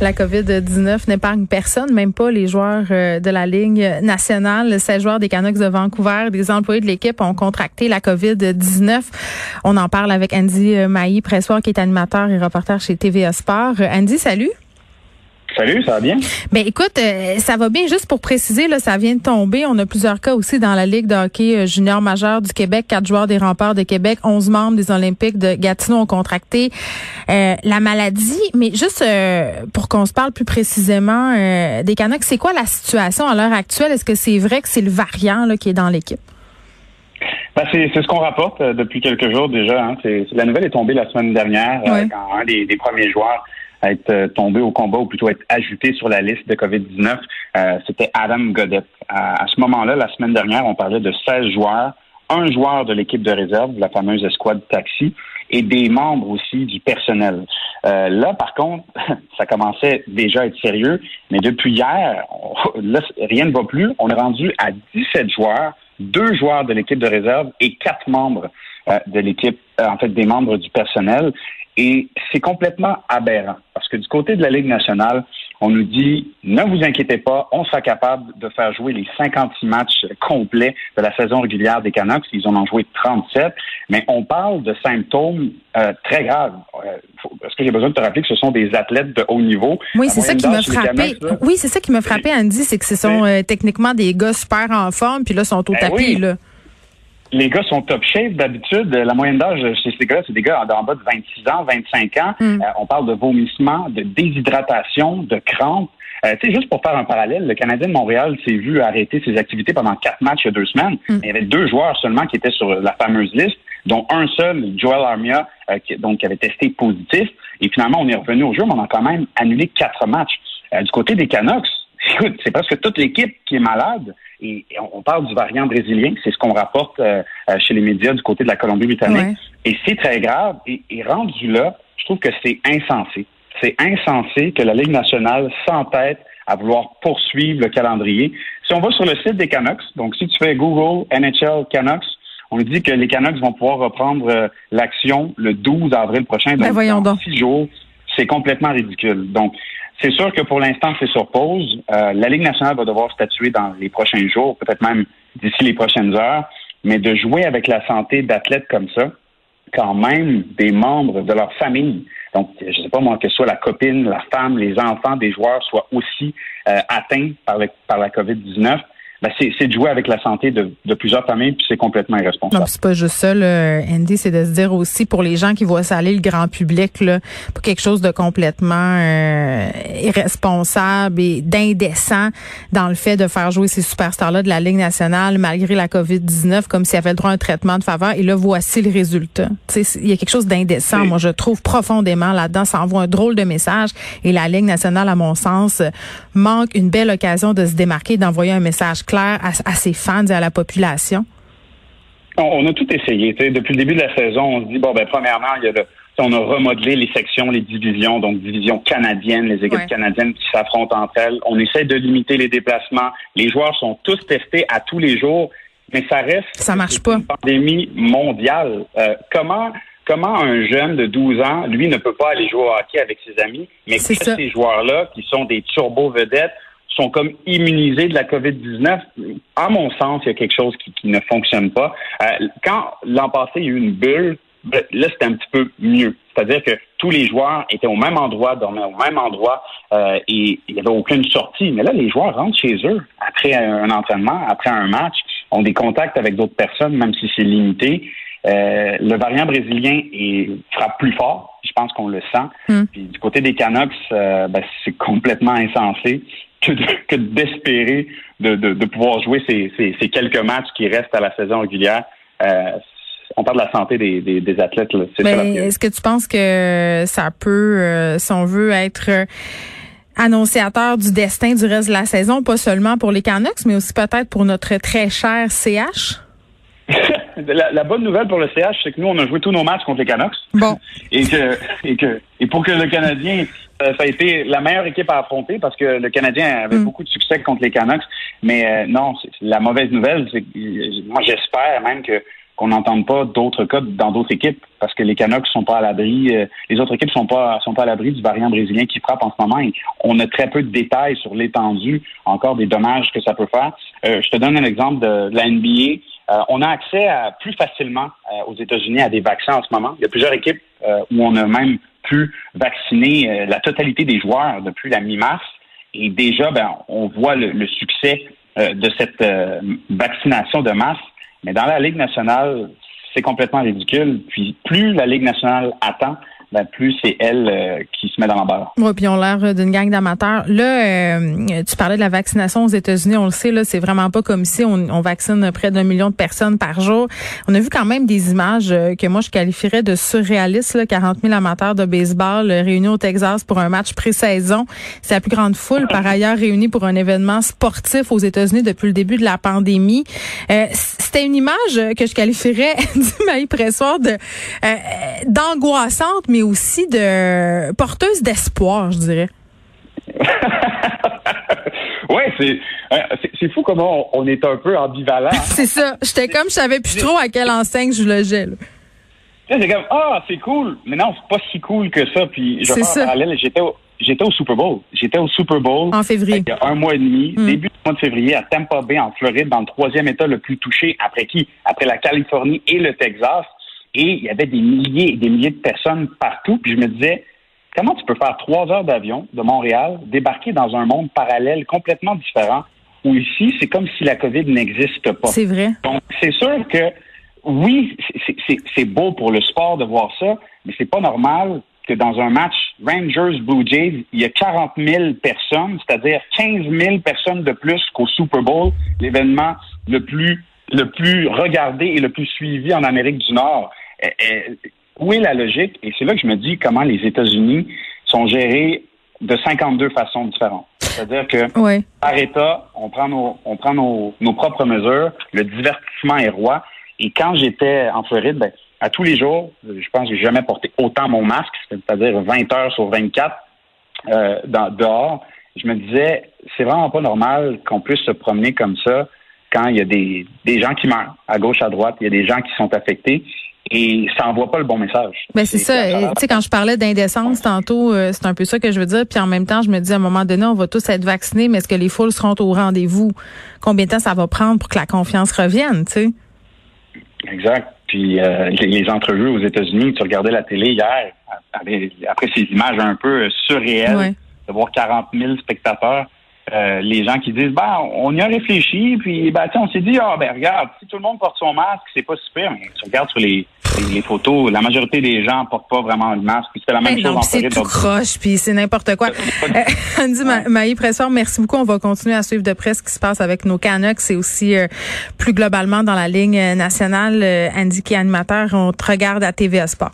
La COVID-19 n'épargne personne, même pas les joueurs euh, de la Ligue nationale. 16 joueurs des Canucks de Vancouver, des employés de l'équipe ont contracté la COVID-19. On en parle avec Andy euh, Mailly, pressoir, qui est animateur et reporter chez TVA Sport. Euh, Andy, salut. Salut, ça va bien? Ben écoute, euh, ça va bien. Juste pour préciser, là, ça vient de tomber. On a plusieurs cas aussi dans la Ligue de hockey euh, junior majeur du Québec. Quatre joueurs des remparts de Québec, onze membres des Olympiques de Gatineau ont contracté euh, la maladie. Mais juste pour qu'on se parle plus précisément des Canucks, c'est quoi la situation à l'heure actuelle? Est-ce que c'est vrai que c'est le variant là, qui est dans l'équipe? Ben, c'est ce qu'on rapporte depuis quelques jours déjà. Hein. la nouvelle est tombée la semaine dernière quand un des premiers joueurs être euh, tombé au combat ou plutôt être ajouté sur la liste de COVID-19, euh, c'était Adam Godet. À, ce moment-là, la semaine dernière, on parlait de 16 joueurs, un joueur de l'équipe de réserve, la fameuse escouade taxi, et des membres aussi du personnel. Euh, là, par contre, ça commençait déjà à être sérieux, mais depuis hier, rien ne va plus. On est rendu à 17 joueurs, deux joueurs de l'équipe de réserve et quatre membres de l'équipe, en fait, des membres du personnel. Et c'est complètement aberrant parce que du côté de la Ligue nationale, on nous dit ne vous inquiétez pas, on sera capable de faire jouer les 56 matchs complets de la saison régulière des Canucks. Ils en ont joué 37, mais on parle de symptômes euh, très graves. Euh, est-ce que j'ai besoin de te rappeler que ce sont des athlètes de haut niveau? Oui, c'est ça qui m'a frappé. oui, c'est ça qui m'a frappé, Andy, c'est que ce sont euh, techniquement des gars super en forme, puis là sont au ben tapis là les gars sont top shape d'habitude. La moyenne d'âge chez ces gars, c'est des gars en bas de 26 ans, 25 ans. Mm. Euh, on parle de vomissements, de déshydratation, de crampes. Euh, tu sais, juste pour faire un parallèle, le Canadien de Montréal s'est vu arrêter ses activités pendant quatre matchs il y a deux semaines. Mm. Il y avait deux joueurs seulement qui étaient sur la fameuse liste, dont un seul, Joel Armia, euh, qui, donc, qui avait testé positif. Et finalement, on est revenu au jeu, mais on a quand même annulé quatre matchs. Euh, du côté des Canucks, c'est presque toute l'équipe qui est malade. Et on parle du variant brésilien, c'est ce qu'on rapporte euh, euh, chez les médias du côté de la Colombie-Britannique. Et c'est très grave. Et, rendu là, je trouve que c'est insensé. C'est insensé que la Ligue nationale s'entête à vouloir poursuivre le calendrier. Si on va sur le site des Canucks, donc si tu fais Google NHL Canucks, on dit que les Canucks vont pouvoir reprendre euh, l'action le 12 avril prochain, ben donc dans six jours. C'est complètement ridicule. Donc, c'est sûr que pour l'instant, c'est sur pause. Euh, la Ligue nationale va devoir statuer dans les prochains jours, peut-être même d'ici les prochaines heures. Mais de jouer avec la santé d'athlètes comme ça, quand même des membres de leur famille, donc je ne sais pas moi, que ce soit la copine, la femme, les enfants des joueurs soient aussi euh, atteints par, par la COVID-19, ben c'est de jouer avec la santé de, de plusieurs familles, puis c'est complètement irresponsable. Non, c'est pas juste ça, là, Andy, c'est de se dire aussi pour les gens qui voient ça aller, le grand public, là, pour quelque chose de complètement euh, irresponsable et d'indécent dans le fait de faire jouer ces superstars-là de la Ligue nationale malgré la COVID-19 comme s'ils avaient le droit à un traitement de faveur. Et là, voici le résultat. Il y a quelque chose d'indécent, moi, je trouve profondément là-dedans. Ça envoie un drôle de message. Et la Ligue nationale, à mon sens, manque une belle occasion de se démarquer, d'envoyer un message clair à, ses fans et à la population? On, a tout essayé. Depuis le début de la saison, on se dit, bon, ben, premièrement, il y a on a remodelé les sections, les divisions, donc division canadienne, les équipes canadiennes qui s'affrontent entre elles. On essaie de limiter les déplacements. Les joueurs sont tous testés à tous les jours, mais ça reste ça marche pas. une pandémie mondiale. Euh, comment comment un jeune de 12 ans, lui, ne peut pas aller jouer au hockey avec ses amis, mais que ces joueurs-là, qui sont des turbo-vedettes, sont comme immunisés de la COVID-19. À mon sens, il y a quelque chose qui, ne fonctionne pas. Euh, quand l'an passé, il y a eu une bulle, ben, là, c'était un petit peu mieux. C'est-à-dire que tous les joueurs étaient au même endroit, dormaient au même endroit euh, et il n'y avait aucune sortie. Mais là, les joueurs rentrent chez eux après un entraînement, après un match, ont des contacts avec d'autres personnes, même si c'est limité. Euh, le variant brésilien est, frappe plus fort. Je pense qu'on le sent. Hmm. Puis, du côté des Canucks, ben, c'est complètement insensé que, d'espérer de, pouvoir jouer ces, quelques matchs qui restent à la saison régulière. Euh, on parle de la santé des, athlètes. Est-ce que tu penses que ça peut, euh, si on veut être annonciateur du destin du reste de la saison, pas seulement pour les Canucks, mais aussi peut-être pour notre très cher CH? La, bonne nouvelle pour le CH, c'est que nous, on a joué tous nos matchs contre les Canucks. Bon. et que, et que, et pour que le Canadien, euh, ça a été la meilleure équipe à affronter parce que le Canadien avait mm. beaucoup de succès contre les Canucks. Mais euh, non, la mauvaise nouvelle, c'est que moi, j'espère même que qu'on n'entende pas d'autres cas dans d'autres équipes parce que les Canucks sont pas à l'abri, euh, les autres équipes sont pas sont pas à l'abri du variant brésilien qui frappe en ce moment. Et on a très peu de détails sur l'étendue, encore des dommages que ça peut faire. Euh, je te donne un exemple de, la NBA. Euh, on a accès à, plus facilement aux États-Unis à des vaccins en ce moment. Il y a plusieurs équipes où on a même pu vacciner la totalité des joueurs depuis la mi-mars. Et déjà, ben, on voit le, le succès de cette vaccination de masse mais dans la Ligue nationale, c'est complètement ridicule. Puis plus la Ligue nationale attend, ben plus c'est elle euh, qui se met dans la barre. Oui, puis on l'air d'une gang d'amateurs. Là, euh, tu parlais de la vaccination aux États-Unis, on le sait, là, c'est vraiment pas comme si on, vaccine près d'un million de personnes par jour. On a vu quand même des images euh, que moi je qualifierais de surréalistes, là, 40 000 amateurs de baseball réunis au Texas pour un match pré-saison. C'est la plus grande foule, par ailleurs, réunie pour un événement sportif aux États-Unis depuis le début de la pandémie. C'était une image que je qualifierais, du Maï Pressoir, de d'angoissante, mais aussi de porteuse d'espoir, je dirais. oui, c'est fou comment on, est un peu ambivalent. c'est ça. J'étais comme je savais plus trop à quelle enseigne je logeais. C'est comme ah c'est cool, mais non c'est pas si cool que ça. Puis je parallèle. J'étais au, j'étais au Super Bowl. J'étais au Super Bowl en février. Il y a un mois et demi, hmm. début du mois de février à Tampa Bay en Floride, dans le troisième État le plus touché après qui? Après la Californie et le Texas. Et il y avait des milliers et des milliers de personnes partout. Puis je me disais, comment tu peux faire trois heures d'avion de Montréal, débarquer dans un monde parallèle complètement différent, où ici, c'est comme si la COVID n'existe pas? C'est vrai. Donc, c'est sûr que, oui, c'est beau pour le sport de voir ça, mais c'est pas normal que dans un match Rangers-Blue Jays, il y a 40 000 personnes, c'est-à-dire 15 000 personnes de plus qu'au Super Bowl, l'événement le plus le plus regardé et le plus suivi en Amérique du Nord. Eh, eh, où est la logique? Et c'est là que je me dis comment les États-Unis sont gérés de 52 façons différentes. C'est-à-dire que par État, on prend nos, on prend nos, nos, propres mesures, le divertissement est roi. Et quand j'étais en Floride, ben, à tous les jours, je pense que j'ai jamais porté autant mon masque, c'est-à-dire 20 heures sur 24 euh, dans, dehors. Je me disais, c'est vraiment pas normal qu'on puisse se promener comme ça quand il y a des, des gens qui meurent à gauche, à droite, il y a des gens qui sont affectés et ça envoie pas le bon message. Ben c'est ça. Tu sais, quand je parlais d'indécence tantôt, euh, c'est un peu ça que je veux dire. Puis en même temps, je me dis à un moment donné, on va tous être vaccinés, mais est-ce que les foules seront au rendez-vous? Combien de temps ça va prendre pour que la confiance revienne, tu sais? Exact. Puis euh, les, entrevues aux États-Unis, tu regardais la télé hier, après ces images un peu surréelles, de voir 40 000 spectateurs. Euh, les gens qui disent ben on y a réfléchi puis ben on s'est dit ah ben regarde si tout le monde porte son masque c'est pas super mais tu regardes sur les, les, photos la majorité des gens portent pas vraiment le masque puis c'est la même ben chose non, c'est tout croche puis c'est n'importe quoi. Euh, Andy Maï Pressor merci beaucoup. On va continuer à suivre de près ce qui se passe avec nos Canucks c'est aussi euh, plus globalement dans la ligne nationale. Andy qui est animateur on te regarde à TVA Sport